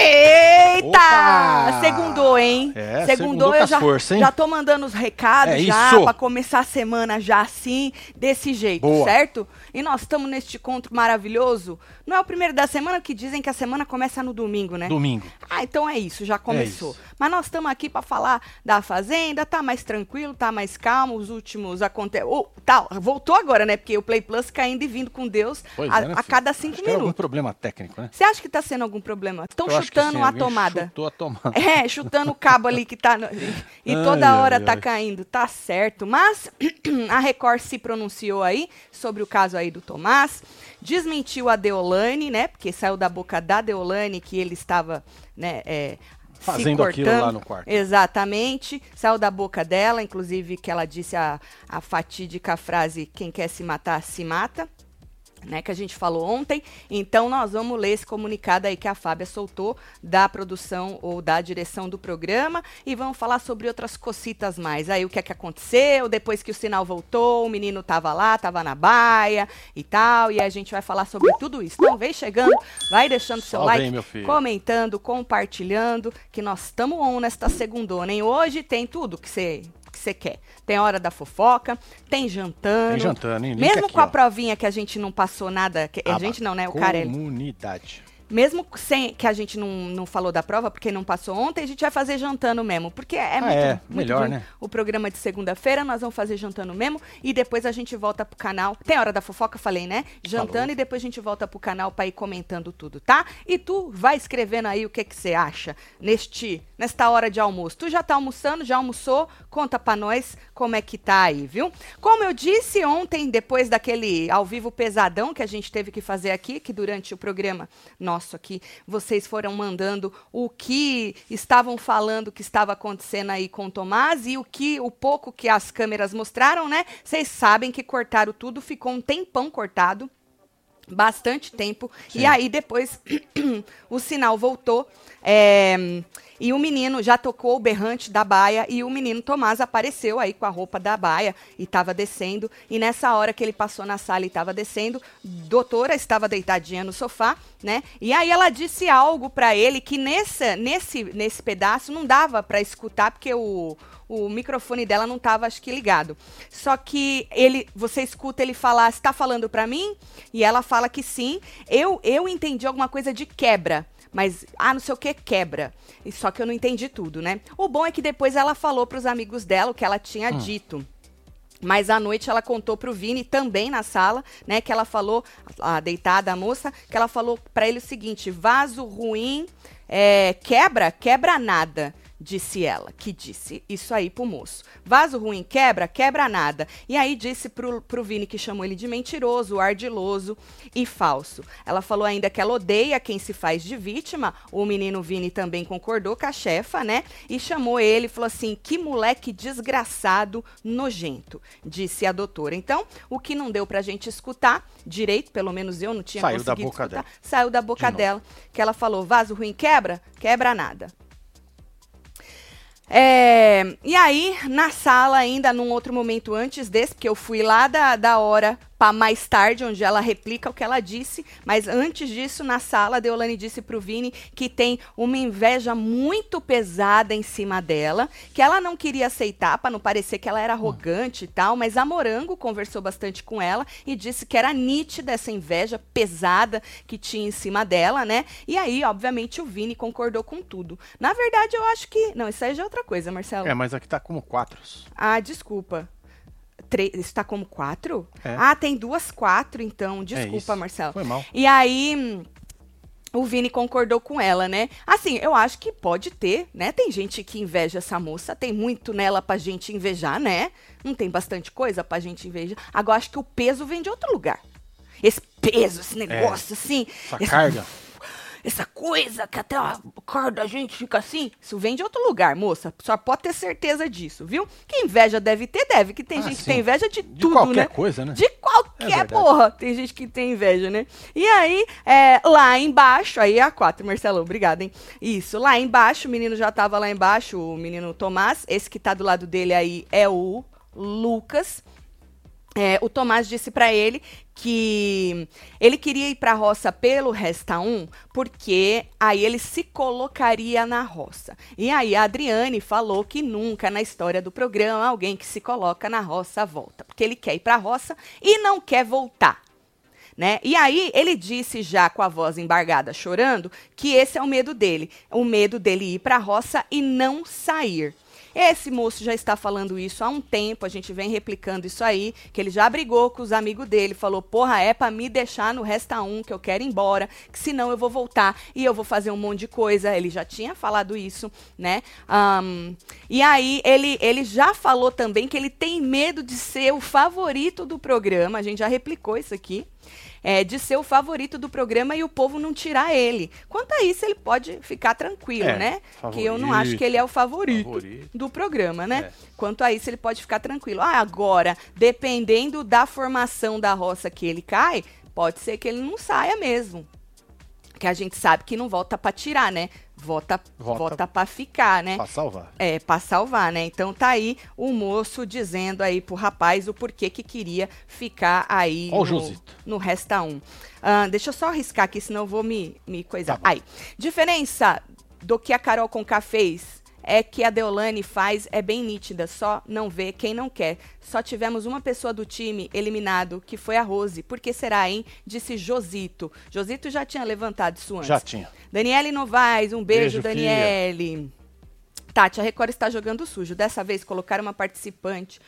Eita! Opa! Segundou, hein? É, Segundou, segundou eu já, hein? já tô mandando os recados É já, pra começar a semana já assim, desse jeito, Boa. certo? E nós estamos neste encontro maravilhoso. Não é o primeiro da semana que dizem que a semana começa no domingo, né? Domingo. Ah, então é isso, já começou. isso. Mas nós estamos aqui para falar da Fazenda, tá mais tranquilo, tá mais calmo, os últimos acontecem. Oh, tá, voltou agora, né? Porque o Play Plus caindo e vindo com Deus Pois a, é, né, a cada Acho cinco que algum minutos. problema técnico, né? Você acha que tá sendo algum problema? Estão chutando sim, a tomada. Chutou a tomada. É, chutando o cabo ali que tá. no- e Ai, toda hora ai, tá ai. caindo. Tá certo. Mas a Record se pronunciou aí sobre o caso aí do Tomás. Desmentiu a Deolane, né? Porque saiu da boca da Deolane que ele estava, né? é, Fazendo aquilo lá no quarto. Exatamente. Saiu da boca dela, inclusive que ela disse a, a fatídica frase: quem quer se matar, se mata né, que a gente falou ontem. Então nós vamos ler esse comunicado aí que a Fábia soltou da produção ou da direção do programa e vamos falar sobre outras cocitas mais. Aí o que é que aconteceu depois que o sinal voltou, o menino tava lá, tava na baia e tal, e a gente vai falar sobre tudo isso. Então vem chegando, vai deixando seu Só like, comentando, compartilhando, que nós estamos on nesta segundona, hein? Hoje tem tudo que você que você quer. Tem hora da fofoca, tem jantando. Tem jantando, hein? Link Mesmo aqui, com a ó. provinha que a gente não passou nada, que- a Aba gente não, né? O Carelli. Comunidade. Mesmo sem que a gente não, não falou da prova, porque não passou ontem, a gente vai fazer jantando mesmo. Porque é Ah, muito, é, muito melhor, né? o programa de segunda-feira, nós vamos fazer jantando mesmo. E depois a gente volta pro canal. Tem hora da fofoca, falei, né? Jantando Falou. e depois a gente volta pro canal pra ir comentando tudo, tá? E tu vai escrevendo aí o que que você acha neste, nesta hora de almoço. Tu já tá almoçando, já almoçou? Conta pra nós como é que tá aí, viu? Como eu disse ontem, depois daquele ao vivo pesadão que a gente teve que fazer aqui, que durante o programa nosso aqui, vocês foram mandando o que estavam falando que estava acontecendo aí com o Tomás e o que o pouco que as câmeras mostraram, né? Vocês sabem que cortaram tudo, ficou um tempão cortado bastante tempo. Sim. E aí depois o sinal voltou. é, e o menino já tocou o berrante da baia e o menino Tomás apareceu aí com a roupa da baia e estava descendo. E nessa hora que ele passou na sala e estava descendo, doutora estava deitadinha no sofá, né? E aí ela disse algo para ele que nessa, nesse, nesse pedaço não dava para escutar porque o o microfone dela não estava, acho que, ligado. Só que ele, você escuta ele falar, está falando para mim? E ela fala que sim. Eu, eu entendi alguma coisa de quebra. Mas, ah, não sei o que, quebra. E Só que eu não entendi tudo, né? O bom é que depois ela falou para os amigos dela o que ela tinha dito. Mas à noite ela contou pro Vini, também na sala, né, que ela falou, a deitada a moça, que ela falou para ele o seguinte: vaso ruim, é, quebra, quebra nada. Disse ela, que disse isso aí pro moço. Vaso ruim quebra, quebra nada. E aí disse pro, pro Vini que chamou ele de mentiroso, ardiloso e falso. Ela falou ainda que ela odeia quem se faz de vítima. O menino Vini também concordou com a chefa, né? E chamou ele, falou assim: que moleque desgraçado, nojento, disse a doutora. Então, o que não deu pra gente escutar direito, pelo menos eu não tinha Saiu da conseguido boca escutar, dela. saiu da boca De dela, que ela falou: vaso ruim quebra, quebra nada. É, e aí, na sala, ainda num outro momento antes desse, porque eu fui lá da, da hora para mais tarde, onde ela replica o que ela disse, mas antes disso, na sala, a Deolane disse pro Vini que tem uma inveja muito pesada em cima dela, que ela não queria aceitar para não parecer que ela era arrogante e tal, mas a Morango conversou bastante com ela e disse que era nítida essa inveja pesada que tinha em cima dela, né? E aí, obviamente, o Vini concordou com tudo. Na verdade, eu acho que. Não, isso aí já é outra coisa, Marcelo. É, mas aqui tá como quatro. Ah, desculpa. Tre- Isso tá como quatro? É. Ah, tem duas quatro, então. Desculpa, isso. Marcelo. Foi mal. E aí. O Vini concordou com ela, né? Assim, eu acho que pode ter, né? Tem gente que inveja essa moça, tem muito nela pra gente invejar, né? Não tem bastante coisa pra gente invejar. Agora, acho que o peso vem de outro lugar. Esse peso, esse negócio, assim. Essa esse- carga. Essa coisa que até a cara da gente fica assim. Isso vem de outro lugar, moça. Só pode ter certeza disso, viu? Que inveja deve ter, deve. Que tem Ah, gente que sim. tem inveja de, De tudo, qualquer né? coisa, né? De É qualquer verdade. porra. Tem gente que tem inveja, né? E aí, é, lá embaixo, aí é a 4, Marcelo, obrigada, hein? Isso, lá embaixo, o menino já tava lá embaixo, o menino Tomás. Esse que tá do lado dele aí é o Lucas. É, o Tomás disse pra ele que ele queria ir pra roça pelo Resta 1, porque aí ele se colocaria na roça. E aí a Adriane falou que nunca na história do programa alguém que se coloca na roça volta, porque ele quer ir pra roça e não quer voltar. Né? E aí ele disse já com a voz embargada, chorando, que esse é o medo dele, o medo dele ir para a roça e não sair. Esse moço já está falando isso há um tempo, a gente vem replicando isso aí, que ele já brigou com os amigos dele, falou: "Porra, é para me deixar no resta um, que eu quero ir embora, que senão eu vou voltar e eu vou fazer um monte de coisa". Ele já tinha falado isso, né? Ahn, e aí ele ele já falou também que ele tem medo de ser o favorito do programa. A gente já replicou isso aqui é, de ser o favorito do programa e o povo não tirar ele. Quanto a isso, ele pode ficar tranquilo, É, né? Que eu não acho que ele é o favorito, Favorito. do programa, né? É. Quanto a isso, ele pode ficar tranquilo. Ah, agora, dependendo da formação da roça que ele cai, pode ser que ele não saia mesmo. Que a gente sabe que não volta pra tirar, né? Volta, Volta- volta para ficar, né? Pra salvar. É, pra salvar, né? Então tá aí o moço dizendo aí pro rapaz o porquê que queria ficar aí Ó no, Josito. no Resta 1. Ah, deixa eu só arriscar aqui, senão eu vou me, me coisar. Tá aí, diferença do que a Carol Conká fez é que a Deolane faz é bem nítida, só não vê quem não quer. Só tivemos uma pessoa do time eliminado, que foi a Rose. Por que será, hein? Disse Josito. Josito já tinha levantado isso antes. Já tinha. Daniele Novaes, um beijo, Beijo, Daniele. Tati, a Record está jogando sujo. Dessa vez colocaram uma participante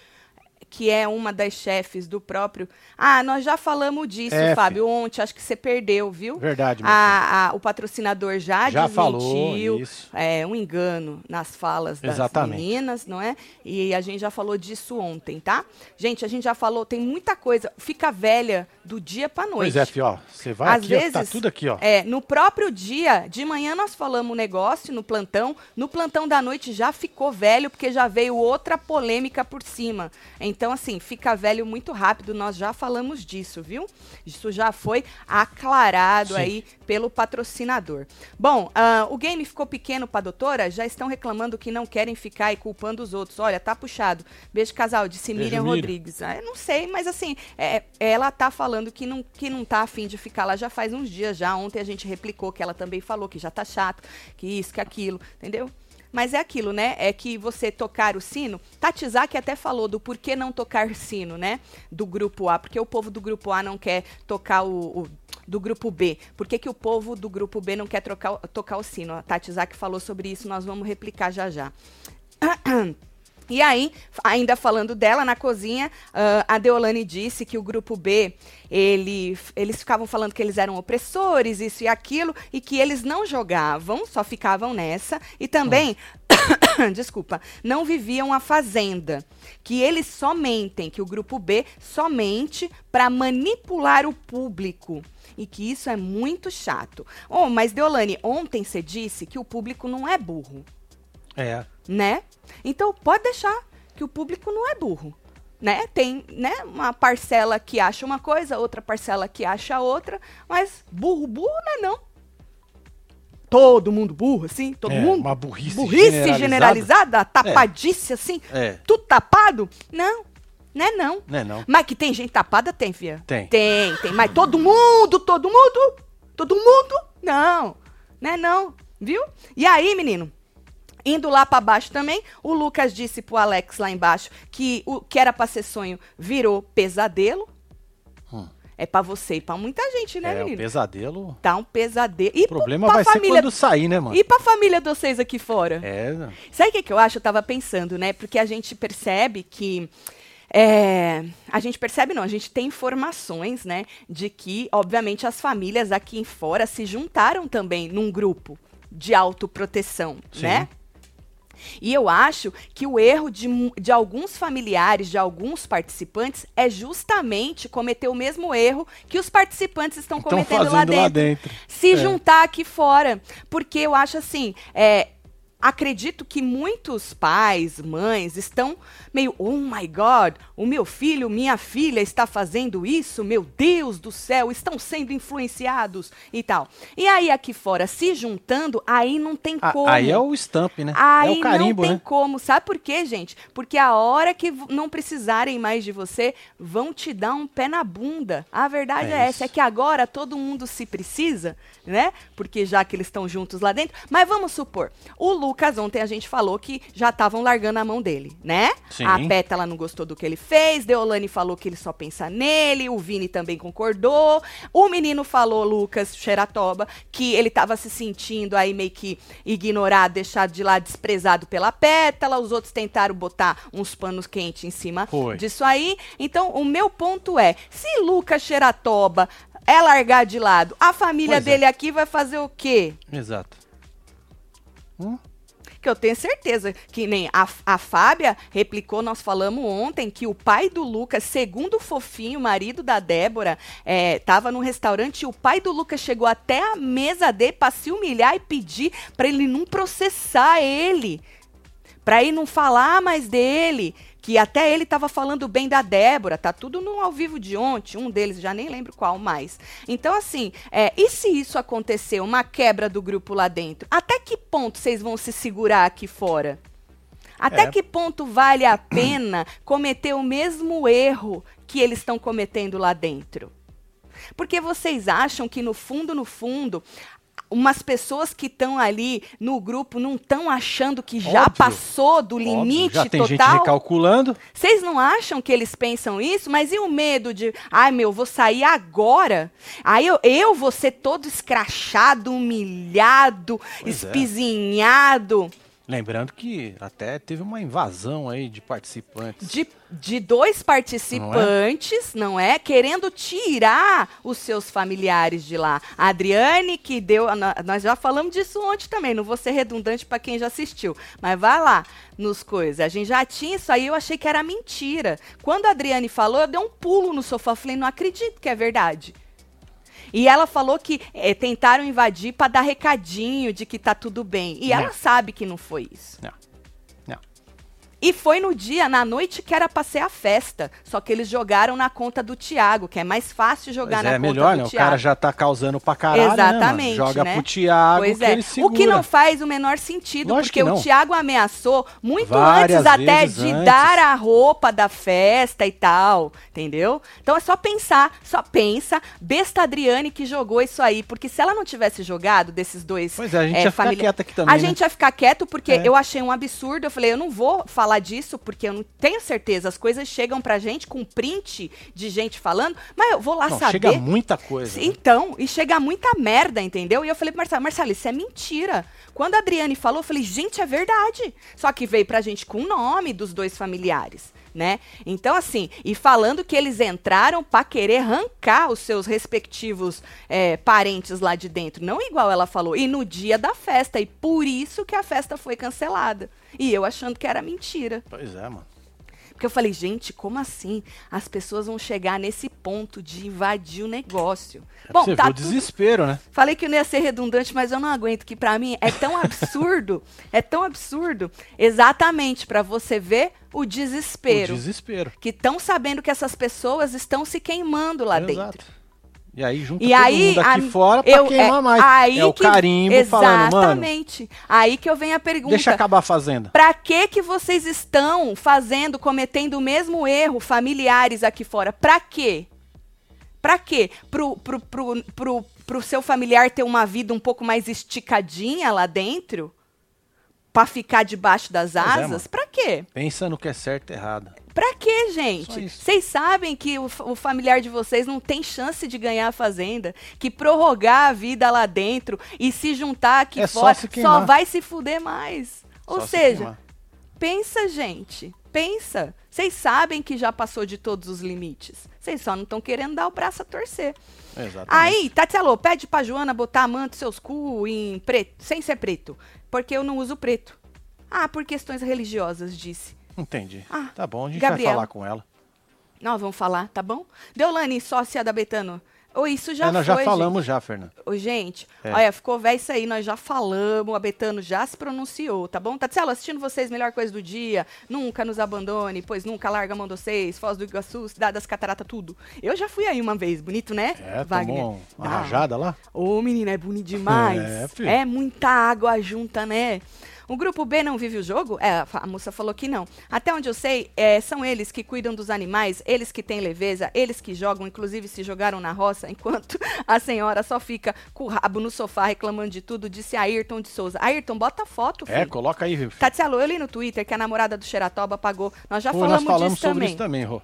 que é uma das chefes do próprio. Ah, nós já falamos disso, É, Fábio, ontem. Acho que você perdeu, viu? Verdade, meu A- a- o patrocinador já, Já desmentiu. falou, isso. É um engano nas falas das Exatamente. meninas, não é? E a gente já falou disso ontem, tá? Gente, a gente já falou, tem muita coisa. Fica velha do dia pra noite. Pois é, fio. Você vai Às aqui, ó, vezes, tá tudo aqui, ó. É, no próprio dia, de manhã nós falamos um negócio no plantão, no plantão da noite já ficou velho, porque já veio outra polêmica por cima. Então, assim, fica velho muito rápido, nós já falamos disso, viu? Isso já foi aclarado Sim. aí pelo patrocinador. Bom, ah, o game ficou pequeno pra doutora, já estão reclamando que não querem ficar aí culpando os outros. Olha, tá puxado. Beijo, casal, disse Beijo, Miriam Miriam. Rodrigues. Ah, eu não sei, mas assim, é, ela tá falando que não, que não tá afim de ficar lá já faz uns dias já. Ontem a gente replicou que ela também falou que já tá chato, que isso, que aquilo, entendeu? Mas é aquilo, né? É que você tocar o sino. Tati Zaki até falou do porquê não tocar sino, né? Do grupo A. Porque o povo do grupo A não quer tocar o. o- do grupo B. Por que, que o povo do grupo B não quer trocar, tocar o sino? A Tati Zaki falou sobre isso, nós vamos replicar já já. E aí, ainda falando dela na cozinha, ah, a Deolane disse que o grupo B, ele, eles ficavam falando que eles eram opressores, isso e aquilo, e que eles não jogavam, só ficavam nessa, e também, desculpa, não viviam a fazenda. Que eles só mentem, que o grupo B somente para manipular o público. E que isso é muito chato. Oh, mas Deolane, ontem você disse que o público não é burro É. né? Então pode deixar que o público não é burro, né? Tem, né, uma parcela que acha uma coisa, outra parcela que acha outra, mas burro, burro não é não. Todo mundo burro, assim? Todo É, mundo? uma burrice Burrice generalizada. generalizada, tapadice, assim? É. Tudo tapado? Não, não é não. Não é não. Mas que tem gente tapada, tem, fia? Tem. Tem, tem. Mas todo mundo, todo mundo, todo mundo, não. Né, não. Viu? E aí, menino? Indo lá pra baixo também, o Lucas disse pro Alex lá embaixo que o que era pra ser sonho virou pesadelo. Hum. É pra você e pra muita gente, né, é, menino? pesadelo. Tá um pesadelo. E O problema vai ser família... quando sair, né, mano? E pra família de vocês aqui fora? É, Sabe o que, que eu acho? Eu tava pensando, né? Porque a gente percebe que. é, a gente percebe, não, a gente tem informações, né? De que, obviamente, as famílias aqui em fora se juntaram também num grupo de autoproteção, Sim. né? E eu acho que o erro de, de alguns familiares, de alguns participantes, é justamente cometer o mesmo erro que os participantes estão cometendo lá dentro, lá dentro. Se é. juntar aqui fora. Porque eu acho assim, é, acredito que muitos pais, mães estão meio, oh my God, o meu filho, minha filha está fazendo isso, meu Deus do céu, estão sendo influenciados e tal. E aí aqui fora, se juntando, aí não tem como. Aí é o stamp, né? Aí é o carimbo, não tem né? como. Sabe por quê, gente? Porque a hora que não precisarem mais de você, vão te dar um pé na bunda. A verdade é, é essa, é que agora todo mundo se precisa, né? Porque já que eles estão juntos lá dentro. Mas vamos supor, o Lucas, ontem a gente falou que já estavam largando a mão dele, né? Sim. A Pétala não gostou do que ele fez, Deolane falou que ele só pensa nele, o Vini também concordou. O menino falou, Lucas Xeratoba, que ele estava se sentindo aí meio que ignorado, deixado de lado, desprezado pela Pétala. Os outros tentaram botar uns panos quentes em cima Foi. disso aí. Então, o meu ponto é, se Lucas Xeratoba é largar de lado, a família pois é. dele é. aqui vai fazer o quê? Exato. Hum? Que eu tenho certeza que nem a, a Fábia replicou, nós falamos ontem que o pai do Lucas, segundo o Fofinho, marido da Débora, estava é, no restaurante e o pai do Lucas chegou até a mesa dele para se humilhar e pedir para ele não processar ele, para ele não falar mais dele que até ele estava falando bem da Débora, tá tudo no ao vivo de ontem, um deles, já nem lembro qual mais. Então, assim, é, e se isso acontecer, uma quebra do grupo lá dentro, até que ponto vocês vão se segurar aqui fora? Até é. que ponto vale a pena cometer o mesmo erro que eles estão cometendo lá dentro? Porque vocês acham que no fundo, no fundo, umas pessoas que estão ali no grupo não estão achando que já Óbvio. passou do limite Óbvio. já tem total? gente recalculando. Vocês não acham que eles pensam isso? Mas e o medo de, ai meu, vou sair agora? Aí eu, eu vou ser todo escrachado, humilhado, pois é. espizinhado. É. Lembrando que até teve uma invasão aí de participantes. De, de dois participantes, não é? não é? Querendo tirar os seus familiares de lá. A Adriane, que deu. Nós já falamos disso ontem também, não vou ser redundante para quem já assistiu. Mas vai lá nos coisas. A gente já tinha isso aí, eu achei que era mentira. Quando a Adriane falou, eu dei um pulo no sofá. Falei, não acredito que é verdade. E ela falou que é, tentaram invadir para dar recadinho de que tá tudo bem. E ela sabe que não foi isso. Não. E foi no dia, na noite, que era pra ser a festa. Só que eles jogaram na conta do Thiago, que é mais fácil jogar pois na é, conta melhor, do né? Thiago. O cara já tá causando pra caralho, né, Exatamente, né, Joga né? pro Thiago pois que é. ele segura. O que não faz o menor sentido, Lógico porque o Thiago ameaçou muito Várias antes até de antes. dar a roupa da festa e tal, entendeu? Então é só pensar, só pensa, besta Adriane que jogou isso aí, porque se ela não tivesse jogado desses dois Pois é, a gente é, ia ficar quieta aqui também, A né? gente ia ficar quieto porque é. eu achei um absurdo, eu falei, eu não vou falar disso porque eu não tenho certeza, as coisas chegam pra gente com print de gente falando, mas eu vou lá não, saber. Chega muita coisa. Né? Então, e chega muita merda, entendeu? E eu falei pro Marcelo, Marcelo, isso é mentira. Quando a Adriane falou, eu falei, gente, é verdade. Só que veio pra gente com o nome dos dois familiares. Né? Então, assim, e falando que eles entraram para querer arrancar os seus respectivos é, parentes lá de dentro. Não igual ela falou. E no dia da festa. E por isso que a festa foi cancelada. E eu achando que era mentira. Pois é, mano. Porque eu falei, gente, como assim? As pessoas vão chegar nesse ponto de invadir o negócio. É Bom, você tá o desespero, né? Falei que não ia ser redundante, mas eu não aguento que para mim é tão absurdo, é tão absurdo, exatamente para você ver o desespero. O desespero. Que estão sabendo que essas pessoas estão se queimando lá Exato. dentro. E aí junta e todo aí, mundo aqui a, fora pra eu, queimar é, mais. Aí é o carimbo exatamente. falando. Exatamente. Aí que eu venho a pergunta. Deixa acabar a fazenda. Pra que que vocês estão fazendo, cometendo o mesmo erro, familiares aqui fora? Pra quê? Pra quê? Pro, pro, pro, pro, pro seu familiar ter uma vida um pouco mais esticadinha lá dentro? Pra ficar debaixo das é, asas? É, pra quê? Pensa no que é certo e errado. Pra quê, gente? Vocês sabem que o, o, familiar de vocês não tem chance de ganhar a fazenda, que prorrogar a vida lá dentro e se juntar aqui é fora só, só, vai se fuder mais. Só Ou seja, pensa, gente, pensa. Vocês sabem que já passou de todos os limites. Vocês só não estão querendo dar o braço a torcer. Exatamente. Aí, Tatielo, pede pra Joana botar a manta seus cu em preto, sem ser preto. Porque eu não uso preto. Ah, por questões religiosas, disse. Entendi. Ah, tá bom, a gente Gabriela. vai falar com ela. Nós vamos falar, tá bom? Deolane, sócia da Betano. Ou isso já é, nós foi, já falamos já, Fernando. Ô, gente, É. olha, ficou velho isso aí, nós já falamos, a Betano já se pronunciou, tá bom? Tatielo, assistindo vocês, melhor coisa do dia, nunca nos abandone, pois nunca larga a mão de vocês, Foz do Iguaçu, Cidade das Cataratas, tudo. Eu já fui aí uma vez, bonito, né, É, Wagner? tomou uma Ah, rajada lá? Ô, menina, é bonito demais. É, filho. É muita água junta, né? O grupo B não vive o jogo? É, a moça falou que não. Até onde eu sei, é, são eles que cuidam dos animais, eles que têm leveza, eles que jogam, inclusive se jogaram na roça, enquanto a senhora só fica com o rabo no sofá reclamando de tudo, disse Ayrton de Souza. Ayrton, bota foto, filho. É, coloca aí, filho. Tatielo, eu li no Twitter que a namorada do Xeratoba pagou. Nós já Pô, falamos, nós falamos disso sobre também. isso também, Rô.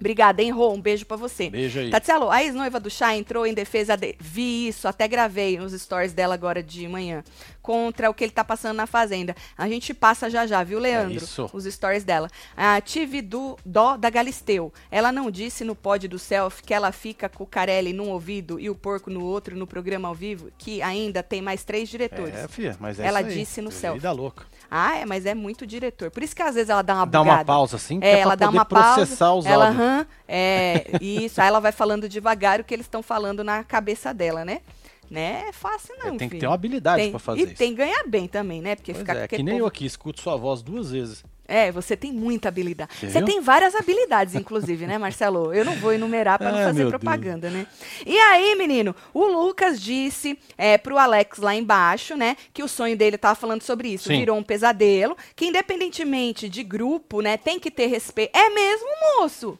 Obrigada, hein, Rô? Um beijo pra você. Beijo aí. Tatielo, a ex-noiva do chá entrou em defesa de... Vi isso, até gravei nos stories dela agora de manhã. Contra o que ele tá passando na Fazenda. A gente passa já já, viu, Leandro? É isso. Os stories dela. A tive do dó da Galisteu. Ela não disse no pod do Self que ela fica com o Carelli num ouvido e o porco no outro no programa ao vivo, que ainda tem mais três diretores. É, filha, mas é Ela isso aí. disse no céu. Vida louca. Ah, é, mas é muito diretor. Por isso que às vezes ela dá uma Dá uma bugada. pausa assim, É, é ela dá uma pausa. processar os ela, áudios. aham, é, isso. Aí ela vai falando devagar o que eles estão falando na cabeça dela, né? Né? É fácil não, É, tem que filho. ter uma habilidade Tem- pra fazer E isso. tem que ganhar bem também, né? Porque Pois ficar é, que nem povo- eu aqui, escuto sua voz duas vezes. É, você tem muita habilidade. Você Você tem várias habilidades, inclusive, né, Marcelo? Eu não vou enumerar para não fazer propaganda, né? E aí, menino, o Lucas disse é, pro Alex lá embaixo, né, que o sonho dele tava falando sobre isso. Sim. Virou um pesadelo, que independentemente de grupo, né, tem que ter respeito. É mesmo, moço?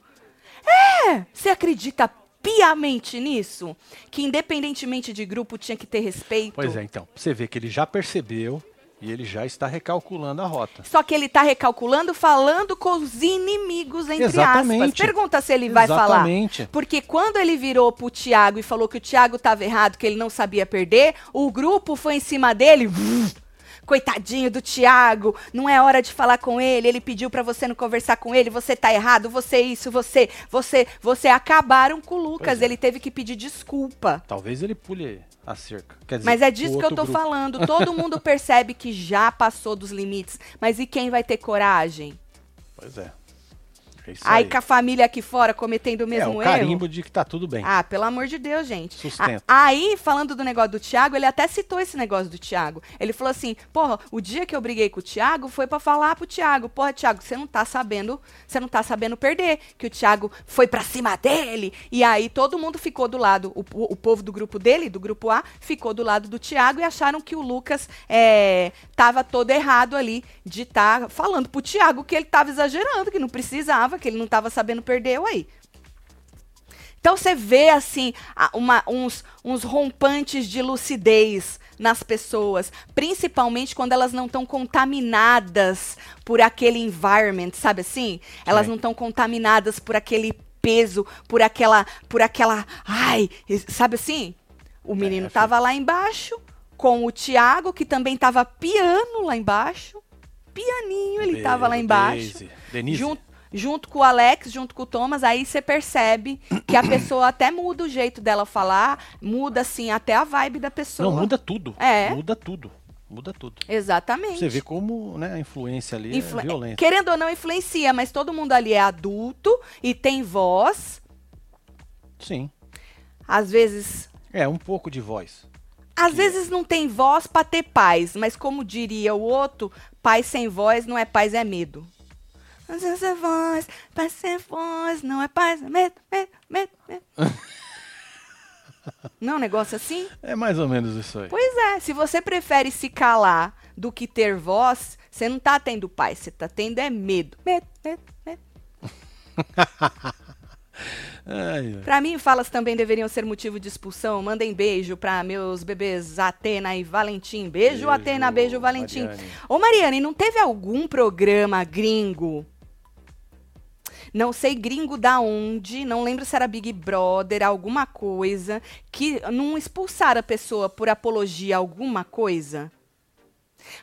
É! Você acredita piamente nisso? Que independentemente de grupo tinha que ter respeito? Pois é, então. Você vê que ele já percebeu e ele já está recalculando a rota. Só que ele tá recalculando, falando com os inimigos, entre aspas. Exatamente. Pergunta se ele vai Exatamente. falar. Porque quando ele virou pro Thiago e falou que o Thiago tava errado, que ele não sabia perder, o grupo foi em cima dele. Coitadinho do Thiago, não é hora de falar com ele. Ele pediu pra você não conversar com ele. Você tá errado, você isso, você, você, você acabaram com o Lucas. É. Ele teve que pedir desculpa. Talvez ele pule a cerca. Dizer, Mas é disso que eu tô grupo. falando. Todo mundo percebe que já passou dos limites. Mas e quem vai ter coragem? Pois é. É isso Aí aí. com a família aqui fora cometendo o É mesmo o erro. carimbo de que tá tudo bem. Ah, pelo amor de Deus, gente. Sustenta. A- aí, falando do negócio do Thiago, ele até citou esse negócio do Thiago. Ele falou assim: porra, o dia que eu briguei com o Thiago foi pra falar pro Thiago: porra, Thiago, você não tá sabendo, você não tá sabendo perder. Que o Thiago foi pra cima dele. E aí todo mundo ficou do lado, o, o povo do grupo dele, do grupo A, ficou do lado do Thiago e acharam que o Lucas é, tava todo errado ali de estar falando pro Thiago que ele tava exagerando, que não precisava, que ele não tava sabendo perder. Aí. Então você vê assim uma- uns, uns rompantes de lucidez nas pessoas, principalmente quando elas não estão contaminadas por aquele environment, sabe assim? Elas Sim. não estão contaminadas por aquele peso, por aquela, por aquela, ai, sabe assim? O menino filho. tava lá embaixo com o Tiago, que também tava piano lá embaixo. Pianinho, ele tava lá embaixo Daisy. Denise. junto, junto com o Alex, junto com o Thomas, aí você percebe que a pessoa até muda o jeito dela falar, muda assim até a vibe da pessoa. Não, muda tudo. É. Muda tudo. Muda tudo. Exatamente. Você vê como né, a influência ali Influ- é violenta. Querendo ou não, influencia, mas todo mundo ali é adulto e tem voz. Sim. Às vezes. É, um pouco de voz. Às Que- vezes não tem voz pra ter paz, mas como diria o outro, paz sem voz não é paz, é medo. Às vezes é voz, paz sem voz, não é paz, é medo, medo, medo, medo. não é um negócio assim? É mais ou menos isso aí. Pois é, se você prefere se calar do que ter voz, você não tá tendo paz, você tá tendo é medo. Medo, medo, medo. Ai. Pra mim, falas também deveriam ser motivo de expulsão. Mandem beijo pra meus bebês Atena e Valentim. Beijo, Beijo, Atena, beijo, Valentim. Mariane. Ô, Mariane, não teve algum programa gringo? Não sei gringo da onde, não lembro se era Big Brother, alguma coisa, que não expulsaram a pessoa por apologia a alguma coisa?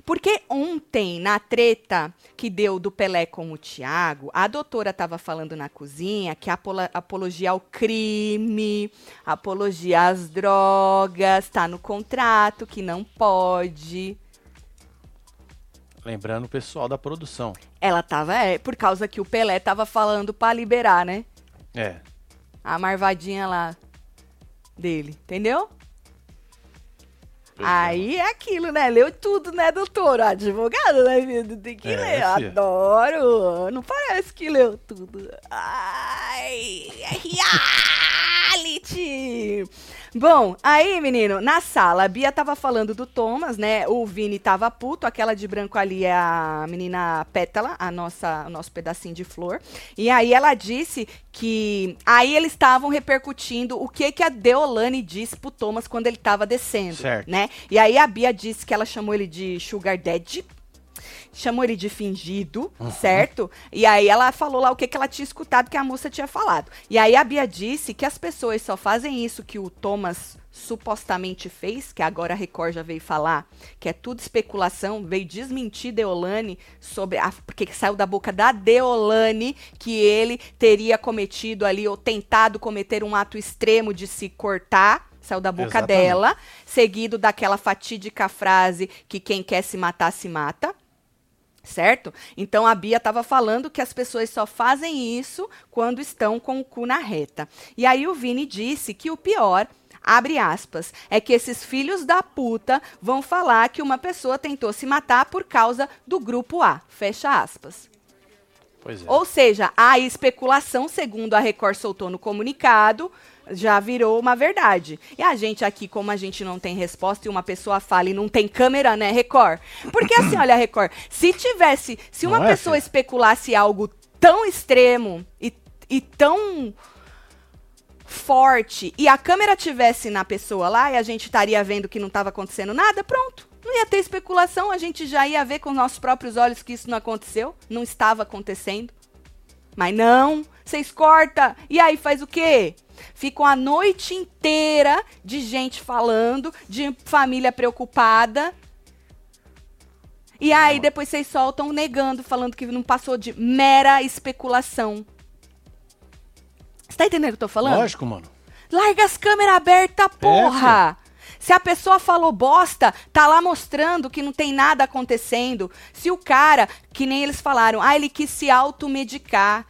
Porque ontem, na treta que deu do Pelé com o Thiago, a doutora estava falando na cozinha que apola- apologia ao crime, apologia às drogas, está no contrato, que não pode. Lembrando o pessoal da produção. Ela tava, é, por causa que o Pelé tava falando pra liberar, né? É. A marvadinha lá dele, entendeu? Pois é. Aí é aquilo, né? Leu tudo, né, doutor? Advogado, né, filho? Tem que É, ler. filha. Adoro. Não parece que leu tudo. Ai, é reality. Bom, aí, menino, na sala, a Bia tava falando do Thomas, né? O Vini tava puto, aquela de branco ali é a menina Pétala, a nossa, o nosso pedacinho de flor. E aí ela disse que aí eles estavam repercutindo o que que a Deolane disse pro Thomas quando ele tava descendo, Certo. né? E aí a Bia disse que ela chamou ele de Sugar Daddy, chamou ele de fingido, certo? E aí ela falou lá o que, que ela tinha escutado que a moça tinha falado. E aí a Bia disse que as pessoas só fazem isso que o Thomas supostamente fez, que agora a Record já veio falar, que é tudo especulação, veio desmentir Deolane sobre a, porque saiu da boca da Deolane que ele teria cometido ali ou tentado cometer um ato extremo de se cortar, saiu da boca Exatamente. dela, seguido daquela fatídica frase que quem quer se matar se mata. Certo? Então a Bia estava falando que as pessoas só fazem isso quando estão com o cu na reta. E aí o Vini disse que o pior, abre aspas, é que esses filhos da puta vão falar que uma pessoa tentou se matar por causa do grupo A. Fecha aspas. É. Ou seja, a especulação, segundo a Record soltou no comunicado, já virou uma verdade. E a gente aqui, como a gente não tem resposta e uma pessoa fala e não tem câmera, né, Record? Porque assim, olha, Record, se tivesse, se uma é, pessoa filho? especulasse algo tão extremo e, e tão forte e a câmera tivesse na pessoa lá e a gente estaria vendo que não estava acontecendo nada, pronto. Não ia ter especulação, a gente já ia ver com os nossos próprios olhos que isso não aconteceu, não estava acontecendo. Mas não, vocês cortam. E aí faz o quê? Ficam a noite inteira de gente falando, de família preocupada. E aí depois vocês soltam negando, falando que não passou de mera especulação. Você tá entendendo o que eu tô falando? Lógico, mano. Larga as câmeras abertas, porra! Se a pessoa falou bosta, tá lá mostrando que não tem nada acontecendo. Se o cara, que nem eles falaram, ah, ele quis se automedicar.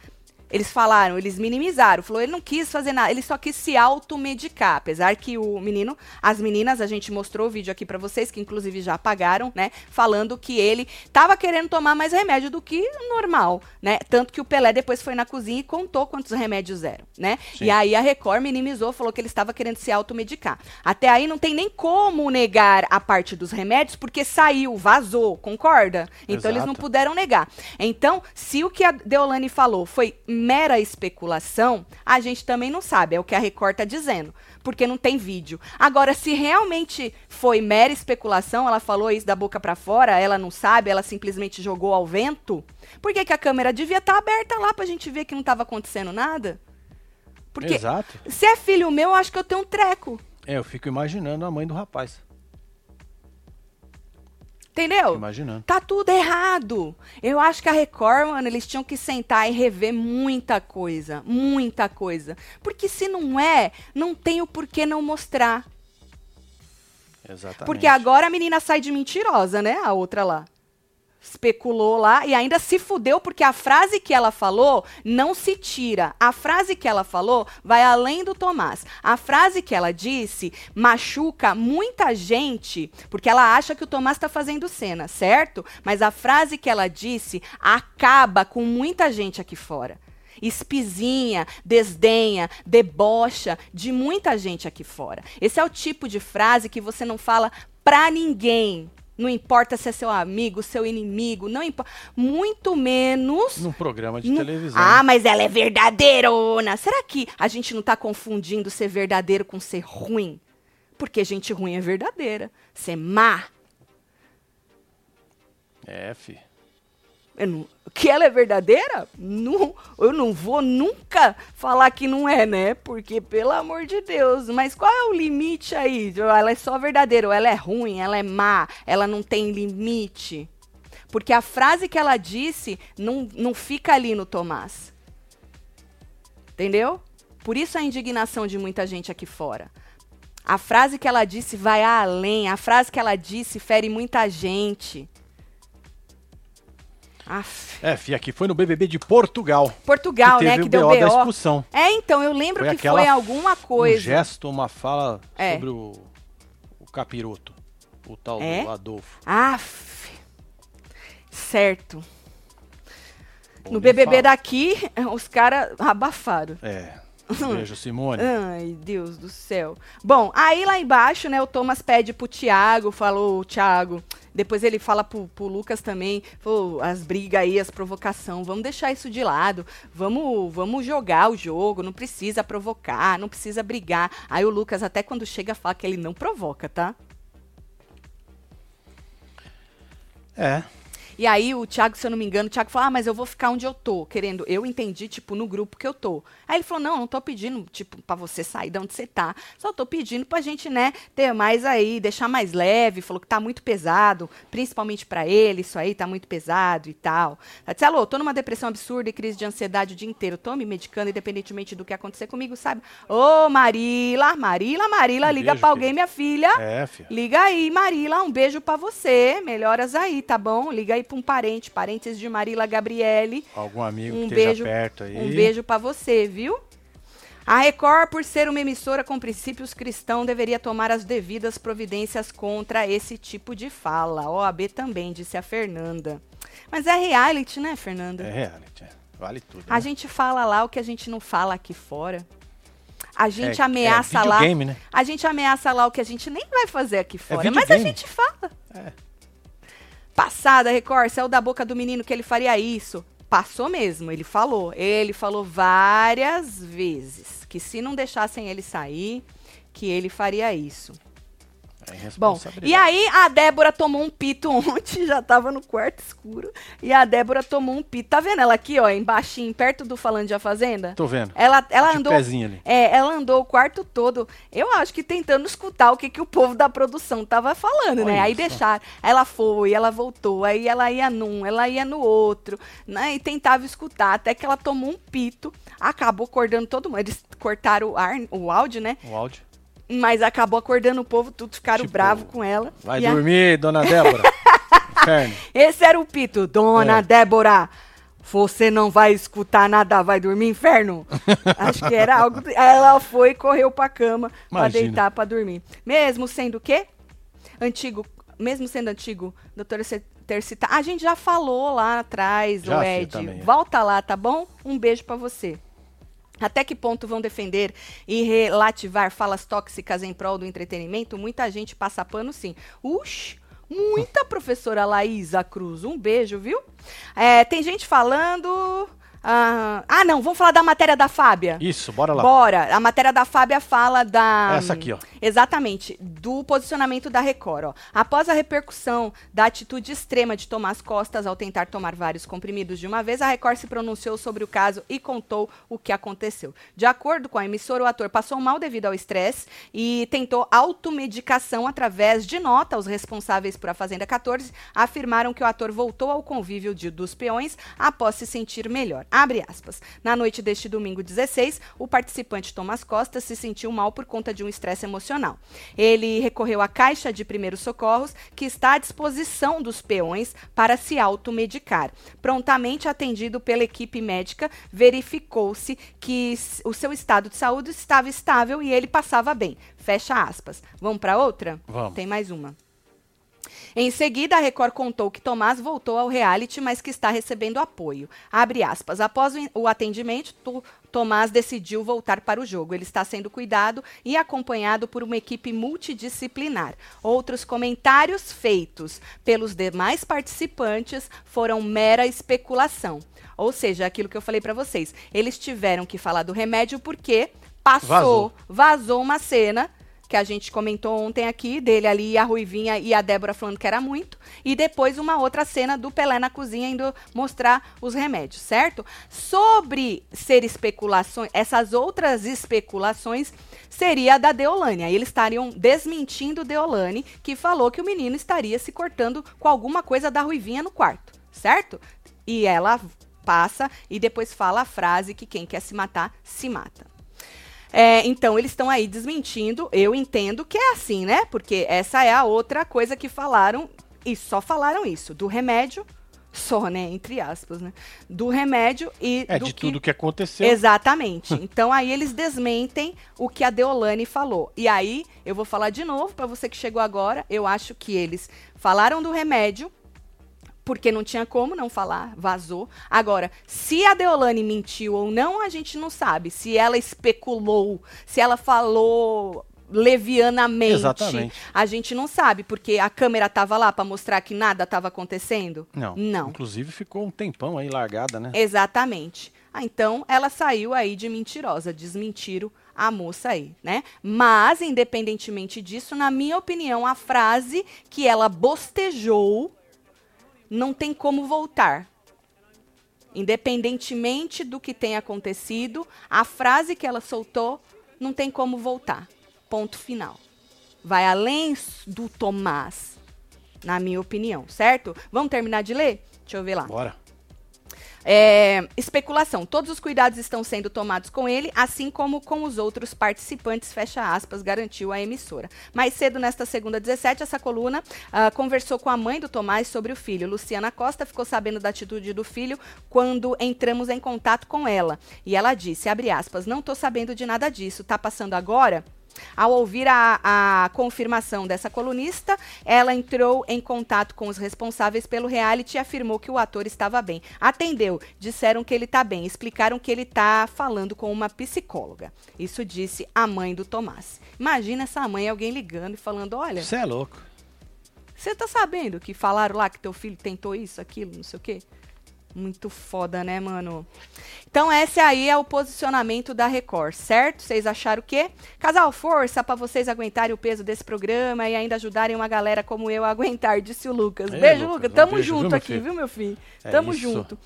Eles falaram, eles minimizaram. Falou, ele não quis fazer nada, ele só quis se automedicar. Apesar que o menino, as meninas, a gente mostrou o vídeo aqui pra vocês, que inclusive já apagaram, né? Falando que ele tava querendo tomar mais remédio do que o normal, né? Tanto que o Pelé depois foi na cozinha e contou quantos remédios eram, né? Sim. E aí a Record minimizou, falou que ele estava querendo se automedicar. Até aí não tem nem como negar a parte dos remédios, porque saiu, vazou, concorda? Então eles não Exato. puderam negar. Então, se o que a Deolane falou foi mera especulação, a gente também não sabe, é o que a Record tá dizendo, porque não tem vídeo. Agora, se realmente foi mera especulação, ela falou isso da boca pra fora, ela não sabe, ela simplesmente jogou ao vento, por que, que a câmera devia estar aberta lá pra gente ver que não tava acontecendo nada? Porque Exato. se é filho meu, eu acho que eu tenho um treco. É, eu fico imaginando a mãe do rapaz. Entendeu? Imaginando. Tá tudo errado. Eu acho que a Record, mano, eles tinham que sentar e rever muita coisa. Muita coisa. Porque se não é, não tem o porquê não mostrar. Exatamente. Porque agora a menina sai de mentirosa, né? A outra lá. Especulou lá e ainda se fudeu porque a frase que ela falou não se tira. A frase que ela falou vai além do Tomás. A frase que ela disse machuca muita gente porque ela acha que o Tomás está fazendo cena, certo? Mas a frase que ela disse acaba com muita gente aqui fora espizinha, desdenha, debocha de muita gente aqui fora. Esse é o tipo de frase que você não fala pra ninguém. Não importa se é seu amigo, seu inimigo, não importa. Muito menos. Num programa de no- televisão. Ah, mas ela é verdadeirona. Será que a gente não tá confundindo ser verdadeiro com ser ruim? Porque gente ruim é verdadeira. Ser má É, fi. Não- que ela é verdadeira? Não, eu não vou nunca falar que não é, né? Porque, pelo amor de Deus, mas qual é o limite aí? Ela é só verdadeira, ou ela é ruim, ela é má, ela não tem limite. Porque a frase que ela disse não, não fica ali no Tomás. Entendeu? Por isso a indignação de muita gente aqui fora. A frase que ela disse vai além, a frase que ela disse fere muita gente. Aff. É, fi, aqui foi no BBB de Portugal. Portugal, que né? Que o deu BO da BO. expulsão. É, então, eu lembro Foi que aquela foi alguma Um coisa. gesto, uma fala É. sobre o, o capiroto. O tal É? do Adolfo. Aff. Certo. Bom, No BBB fala. daqui, os caras abafaram. É. Beijo, Simone. Ai, Deus do céu. Bom, aí lá embaixo, né, o Thomas pede pro Thiago, falou, Thiago. Depois ele fala pro, pro Lucas também, as brigas aí, as provocação, vamos deixar isso de lado, vamos, vamos jogar o jogo, não precisa provocar, não precisa brigar. Aí o Lucas, até quando chega, fala que ele não provoca, tá? É. E aí o Thiago, se eu não me engano, o Thiago falou: Ah, mas eu vou ficar onde eu tô, querendo. Eu entendi, tipo, no grupo que eu tô. Aí ele falou: Não, não tô pedindo, tipo, pra você sair de onde você tá. Só tô pedindo pra gente, né, ter mais aí, deixar mais leve. Falou que tá muito pesado, principalmente pra ele, isso aí tá muito pesado e tal. Ela disse: Alô, tô numa depressão absurda e crise de ansiedade o dia inteiro. Tô me medicando, independentemente do que acontecer comigo, sabe? Ô, Marila, Marila, Marila, Um liga beijo, pra alguém, querida. minha filha. É, filha. Liga aí, Marila, um beijo pra você. Melhoras aí, tá bom? Liga aí pra um parente, parentes de Marila Gabriele. Algum amigo Um que beijo, esteja perto aí. um beijo pra você, viu? A Record, por ser uma emissora com princípios cristãos, deveria tomar as devidas providências contra esse tipo de fala. OAB também, disse a Fernanda. Mas é reality, né, Fernanda? É reality. é. Vale tudo. A né? gente fala lá o que a gente não fala aqui fora. A gente É- ameaça é lá. né? A gente ameaça lá o que a gente nem vai fazer aqui fora. mas a gente fala. É. Passada, Record, saiu da boca do menino que ele faria isso. Passou mesmo, ele falou. Ele falou várias vezes que se não deixassem ele sair, que ele faria isso. É Bom, e aí a Débora tomou um pito ontem, já tava no quarto escuro, e a Débora tomou um pito. Tá vendo ela aqui, ó, embaixinho, perto do Falando de A Fazenda? Tô vendo. Ela, ela De andou. pezinho ali. É, ela andou o quarto todo. Eu acho que tentando escutar o que, que o povo da produção tava falando, né? Olha Aí só. deixar. Ela foi, ela voltou, aí ela ia num, ela ia no outro, né? E tentava escutar, até que ela tomou um pito, acabou acordando todo mundo. Eles cortaram o, ar, o áudio, né? O áudio. Mas acabou acordando o povo, tudo ficaram Tipo, bravos com ela. Vai E a- dormir, dona Débora. Inferno. Esse era o pito. Dona É. Débora, você não vai escutar nada, vai dormir, inferno? Acho que era algo. Ela foi e correu pra cama pra Imagina. deitar pra dormir. Mesmo sendo o quê? Antigo. Mesmo sendo antigo, doutora ter citado. A gente já falou lá atrás, Já, o Ed. também, é. Volta lá, tá bom? Um beijo pra você. Até que ponto vão defender e relativar falas tóxicas em prol do entretenimento? Muita gente passa pano, sim. Uxi, muita professora Laísa Cruz. Um beijo, viu? É, tem gente falando. Ah, ah, não, vamos falar da matéria da Fábia. Isso, bora lá. Bora. A matéria da Fábia fala da. Essa aqui, ó. Exatamente, do posicionamento da Record. Ó. Após a repercussão da atitude extrema de Tomás Costas ao tentar tomar vários comprimidos de uma vez, a Record se pronunciou sobre o caso e contou o que aconteceu. De acordo com a emissora, o ator passou mal devido ao estresse e tentou automedicação através de nota. Os responsáveis por A Fazenda 14 afirmaram que o ator voltou ao convívio de, dos peões após se sentir melhor. Abre aspas. Na noite deste domingo 16, o participante Tomás Costa se sentiu mal por conta de um estresse emocional. Ele recorreu à caixa de primeiros socorros, que está à disposição dos peões para se automedicar. Prontamente atendido pela equipe médica, verificou-se que o seu estado de saúde estava estável e ele passava bem. Fecha aspas. Vamos para outra? Vamos. Tem mais uma. Em seguida, a Record contou que Tomás voltou ao reality, mas que está recebendo apoio. Abre aspas. Após o, atendimento, tu- Tomás decidiu voltar para o jogo. Ele está sendo cuidado e acompanhado por uma equipe multidisciplinar. Outros comentários feitos pelos demais participantes foram mera especulação. Ou seja, aquilo que eu falei para vocês. Eles tiveram que falar do remédio porque passou, Vazou. vazou uma cena que a gente comentou ontem aqui, dele ali, a Ruivinha e a Débora falando que era muito, e depois uma outra cena do Pelé na cozinha indo mostrar os remédios, certo? Sobre ser especulações, essas outras especulações seria da Deolane. Aí eles estariam desmentindo Deolane, que falou que o menino estaria se cortando com alguma coisa da Ruivinha no quarto, certo? E ela passa e depois fala a frase que quem quer se matar, se mata. É, então, eles estão aí desmentindo. Eu entendo que é assim, né? Porque essa é a outra coisa que falaram, e só falaram isso, do remédio só, né, entre aspas, né, do remédio e É, do de que... tudo que aconteceu. Exatamente. Então aí eles desmentem o que a Deolane falou. E aí eu vou falar de novo para você que chegou agora. Eu acho que eles falaram do remédio porque não tinha como não falar, vazou. Agora, se a Deolane mentiu ou não, a gente não sabe. Se ela especulou, se ela falou levianamente, Exatamente. a gente não sabe, porque a câmera tava lá para mostrar que nada estava acontecendo. Não. Não. Inclusive ficou um tempão aí largada, né? Exatamente. Ah, então ela saiu aí de mentirosa, desmentiram a moça aí, né? Mas, independentemente disso, na minha opinião, a frase que ela bostejou não tem como voltar. Independentemente do que tenha acontecido, a frase que ela soltou não tem como voltar. Ponto final. Vai além do Tomás, na minha opinião, certo? Vamos terminar de ler? Deixa eu ver lá. Bora. É, especulação. Todos os cuidados estão sendo tomados com ele, assim como com os outros participantes, fecha aspas, garantiu a emissora. Mais cedo, nesta segunda 17, essa coluna ah, conversou com a mãe do Tomás sobre o filho. Luciana Costa ficou sabendo da atitude do filho quando entramos em contato com ela. E ela disse, abre aspas, não tô sabendo de nada disso, tá passando agora? Ao ouvir a, a confirmação dessa colunista, ela entrou em contato com os responsáveis pelo reality e afirmou que o ator estava bem. Atendeu, disseram que ele está bem, explicaram que ele está falando com uma psicóloga. Isso disse a mãe do Tomás. Imagina essa mãe, alguém ligando e falando: Olha, Você é louco. você tá sabendo que falaram lá que teu filho tentou isso, aquilo, não sei o quê? Muito foda, né, mano? Então, esse aí é o posicionamento da Record, certo? Vocês acharam o quê? Casal, força pra vocês aguentarem o peso desse programa e ainda ajudarem uma galera como eu a aguentar, disse o Lucas. É, beijo, Lucas, Lucas. Tamo beijo, junto viu, aqui, filho? viu, meu filho? É Tamo isso. junto.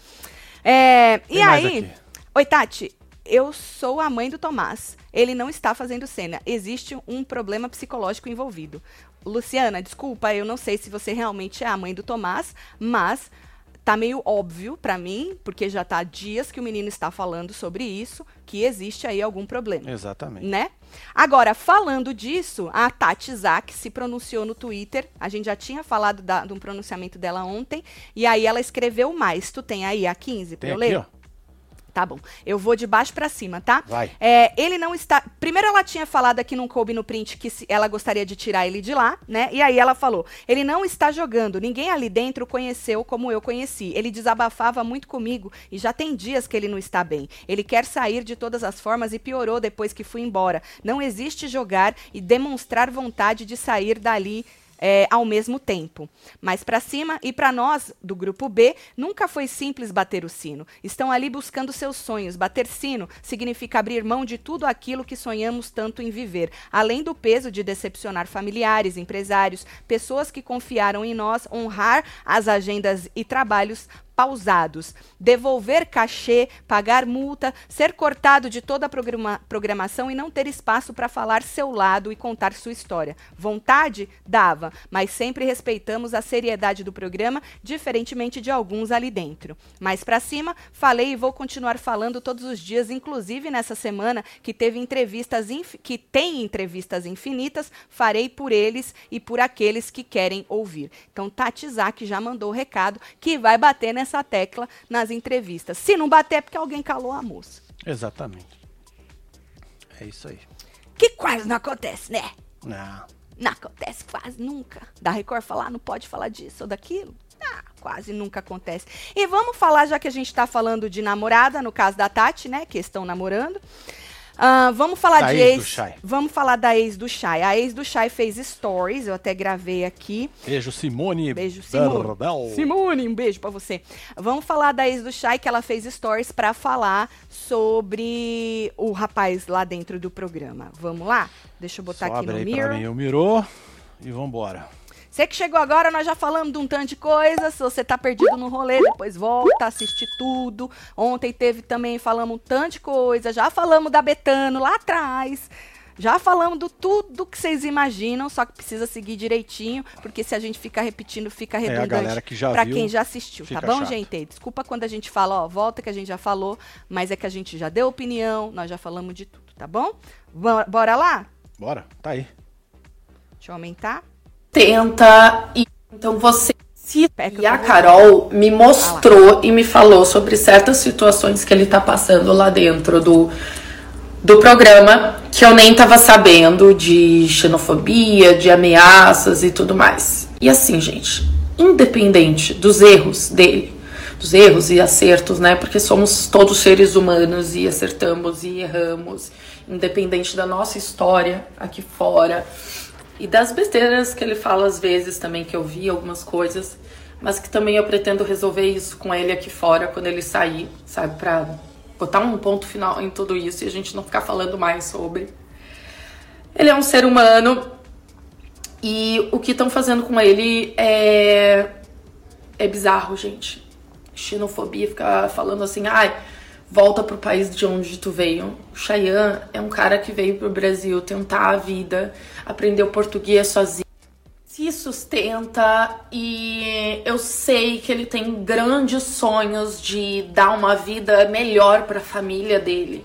É, e aí, aqui. oi, Tati, eu sou a mãe do Tomás. Ele não está fazendo cena. Existe um problema psicológico envolvido. Luciana, desculpa, eu não sei se você realmente é a mãe do Tomás, mas tá meio óbvio pra mim, porque já tá há dias que o menino está falando sobre isso, que existe aí algum problema Exatamente. né? Agora, falando disso, a Tati Zak se pronunciou no Twitter. A gente já tinha falado da, de um pronunciamento dela ontem. E aí ela escreveu mais. Tu tem aí a 15 pra Tem eu aqui, ler? ó. Tá bom. Eu vou de baixo pra cima, tá? Vai. É, ele não está. Primeiro, ela tinha falado aqui não coube no print que se- ela gostaria de tirar ele de lá, né? E aí ela falou: ele não está jogando. Ninguém ali dentro conheceu como eu conheci. Ele desabafava muito comigo e já tem dias que ele não está bem. Ele quer sair de todas as formas e piorou depois que fui embora. Não existe jogar e demonstrar vontade de sair dali é, ao mesmo tempo. Mas para cima e para nós, do grupo B, nunca foi simples bater o sino. Estão ali buscando seus sonhos. Bater sino significa abrir mão de tudo aquilo que sonhamos tanto em viver, além do peso de decepcionar familiares, empresários, pessoas que confiaram em nós, honrar as agendas e trabalhos pausados, devolver cachê, pagar multa, ser cortado de toda a programa- programação e não ter espaço para falar seu lado e contar sua história. Vontade? Dava, mas sempre respeitamos a seriedade do programa, diferentemente de alguns ali dentro. Mais para cima, falei e vou continuar falando todos os dias, inclusive nessa semana que teve entrevistas que tem entrevistas infinitas, farei por eles e por aqueles que querem ouvir. Então, Tati Zak já mandou o recado que vai bater nessa tecla nas entrevistas. Se não bater, é porque alguém calou a moça. Exatamente. É isso aí. Que quase não acontece, né? Não. Não acontece quase nunca. Da Record falar, não pode falar disso ou daquilo. Ah, quase nunca acontece. E vamos falar, já que a gente está falando de namorada, no caso da Tati, né? Que estão namorando. Ah, vamos falar Da de ex ex. Vamos falar da ex do Shai. A ex do Shai fez stories, eu até gravei aqui. Beijo, Simone. Beijo, Simone. Simone, um beijo pra você. Vamos falar da ex do Shai, que ela fez stories pra falar sobre o rapaz lá dentro do programa. Vamos lá? Deixa eu botar Só aqui abre no aí mirror. pra mim o mirô e vambora. Você que chegou agora, nós já falamos de um tanto de coisa. Se você tá perdido no rolê, depois volta, assiste tudo. Ontem teve também, falamos um tanto de coisa. Já falamos da Betano lá atrás. Já falamos do tudo que vocês imaginam, só que precisa seguir direitinho, porque se a gente ficar repetindo, fica É, redundante galera que viu, quem já assistiu, tá bom, chato. gente? Desculpa quando a gente fala, ó, volta que a gente já falou, mas é que a gente já deu opinião, nós já falamos de tudo, tá bom? Bora- Bora lá? Bora, tá aí. Deixa eu aumentar. Tenta. e- Então você E a Carol me mostrou e me falou sobre certas situações que ele tá passando lá dentro do, do programa que eu nem tava sabendo de xenofobia, de ameaças e tudo mais. E assim, gente, independente dos erros dele, dos erros e acertos, né? Porque somos todos seres humanos e acertamos e erramos, independente da nossa história aqui fora e das besteiras que ele fala às vezes também que eu vi algumas coisas, mas que também eu pretendo resolver isso com ele aqui fora quando ele sair, sabe, para botar um ponto final em tudo isso e a gente não ficar falando mais sobre. Ele é um ser humano e o que estão fazendo com ele é é bizarro, gente. Xenofobia, ficar falando assim, ai, volta pro país de onde tu veio. O Cheyenne é um cara que veio pro Brasil tentar a vida, aprendeu português sozinho, se sustenta e eu sei que ele tem grandes sonhos de dar uma vida melhor para a família dele,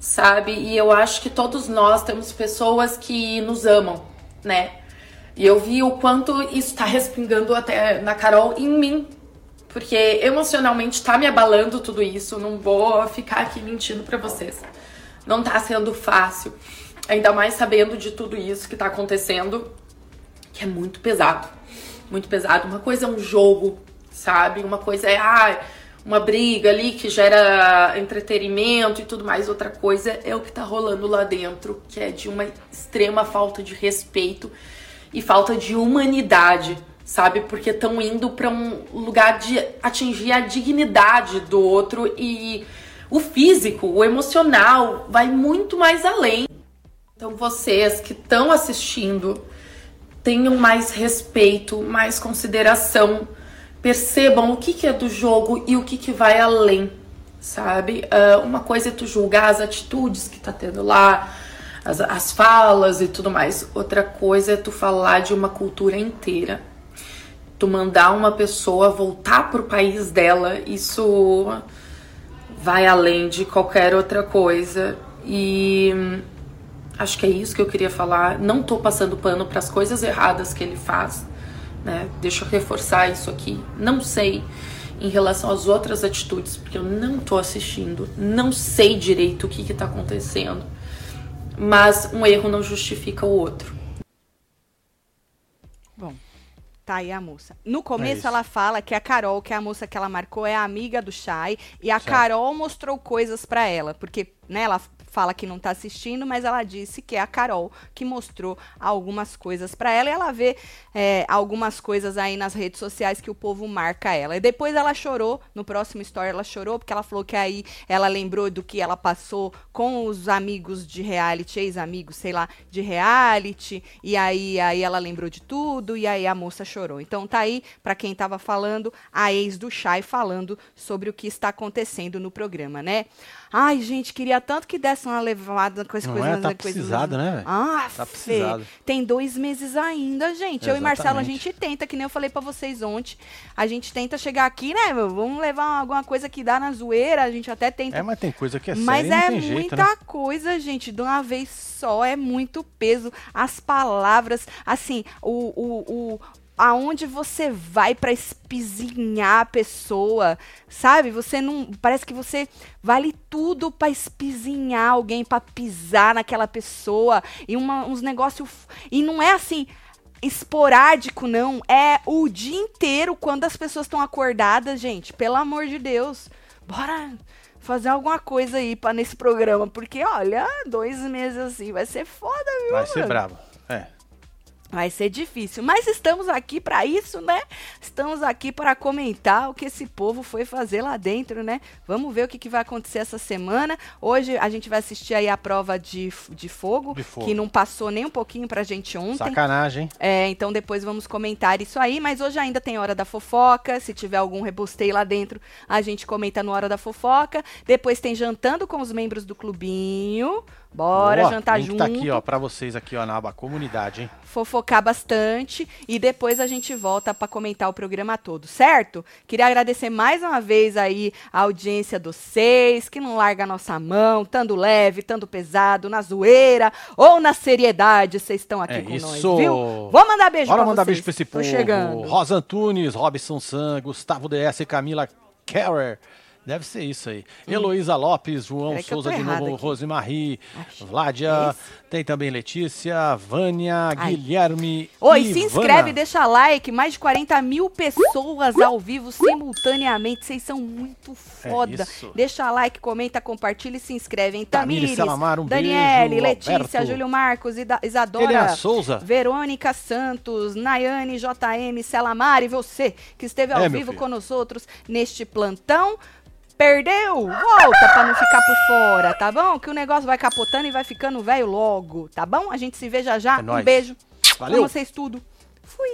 sabe? E eu acho que todos nós temos pessoas que nos amam, né? E eu vi o quanto isso tá respingando até na Carol em mim. Porque emocionalmente tá me abalando tudo isso. Não vou ficar aqui mentindo para vocês. Não tá sendo fácil. Ainda mais sabendo de tudo isso que tá acontecendo. Que é muito pesado. Muito pesado. Uma coisa é um jogo, sabe? Uma coisa é. Ah, uma briga ali que gera entretenimento e tudo mais. Outra coisa é o que tá rolando lá dentro, que é de uma extrema falta de respeito e falta de humanidade, sabe? Porque estão indo para um lugar de atingir a dignidade do outro e o físico, o emocional vai muito mais além. Então vocês que estão assistindo, tenham mais respeito, mais consideração, percebam o que, que é do jogo e o que, que vai além, sabe? Uh, uma coisa é tu julgar as atitudes que tá tendo lá, as, as falas e tudo mais. Outra coisa é tu falar de uma cultura inteira. Tu mandar uma pessoa voltar pro país dela, isso vai além de qualquer outra coisa. E acho que é isso que eu queria falar. Não tô passando pano para as coisas erradas que ele faz, né? Deixa eu reforçar isso aqui. Não sei em relação às outras atitudes, porque eu não tô assistindo, não sei direito o que que tá acontecendo mas um erro não justifica o outro. Bom, tá aí a moça. No começo é ela fala que a Carol, que é a moça que ela marcou, é amiga do Chay e a certo. Carol mostrou coisas para ela, porque né, ela fala que não está assistindo, mas ela disse que é a Carol que mostrou algumas coisas para ela e ela vê é, algumas coisas aí nas redes sociais que o povo marca ela. E depois ela chorou, no próximo story ela chorou, porque ela falou que aí ela lembrou do que ela passou com os amigos de reality, ex-amigos, sei lá, de reality, e aí, aí ela lembrou de tudo, e aí a moça chorou. Então tá aí, para quem estava falando, a ex do Chay falando sobre o que está acontecendo no programa, né? Ai, gente, queria tanto que desse uma levada com as coisas. É, tá precisado, né? Ah, tá precisado. Tem dois meses ainda, gente. Exatamente. Eu e Marcelo, a gente tenta, que nem eu falei para vocês ontem. A gente tenta chegar aqui, né? Vamos levar alguma coisa que dá na zoeira. A gente até tenta. É, mas tem coisa que é Mas é muita né? coisa, gente, de uma vez só. É muito peso. As palavras, assim, o, o, o aonde você vai para espizinhar a pessoa, sabe? Você não, parece que você vale tudo para espizinhar alguém, para pisar naquela pessoa e uma, uns negócios e não é assim esporádico não, é o dia inteiro quando as pessoas estão acordadas, gente. Pelo amor de Deus, bora fazer alguma coisa aí para nesse programa, porque olha, dois meses assim vai ser foda, viu? Vai ser brabo. É. Vai ser difícil, mas estamos aqui para isso, né? Estamos aqui para comentar o que esse povo foi fazer lá dentro, né? Vamos ver o que, que vai acontecer essa semana. Hoje a gente vai assistir aí a prova de, de, fogo, de fogo. que não passou nem um pouquinho pra gente ontem. Sacanagem. É, então depois vamos comentar isso aí, mas hoje ainda tem hora da fofoca. Se tiver algum rebosteio lá dentro, a gente comenta no hora da fofoca. Depois tem jantando com os membros do clubinho Bora Boa, jantar junto. tá aqui, ó, pra vocês aqui, ó, na aba comunidade, hein? fofocar bastante e depois a gente volta para comentar o programa todo, certo? Queria agradecer mais uma vez aí a audiência dos seis, que não larga a nossa mão, tanto leve, tanto pesado, na zoeira ou na seriedade, vocês estão aqui É com nós, isso. viu? Vou mandar beijo Bora pra mandar vocês. beijo pra esse Tô povo. chegando. Rosa Antunes, Robson San, Gustavo DS, Camila Kerrer. Deve ser isso aí. Heloísa Lopes, João Hum. Souza de novo, aqui. Rosemarie. Vládia, É tem também Letícia, Vânia, Ai. Guilherme. Oi, se inscreve, deixa like. Mais de 40 mil pessoas ao vivo simultaneamente. Vocês são muito foda. isso. deixa like, comenta, compartilha e se inscreve. Hein? Tamires Salamar, um Daniele, beijo. Letícia, Alberto. Júlio Marcos, Ida- Isadora. Souza. Verônica Santos, Nayane, JM, Selamar e você que esteve ao É, vivo com nós outros neste plantão. Perdeu? Volta pra não ficar por fora, tá bom? Que o negócio vai capotando e vai ficando velho logo, tá bom? A gente se vê já já. É um nóis. beijo. Valeu. Amo vocês tudo. Fui.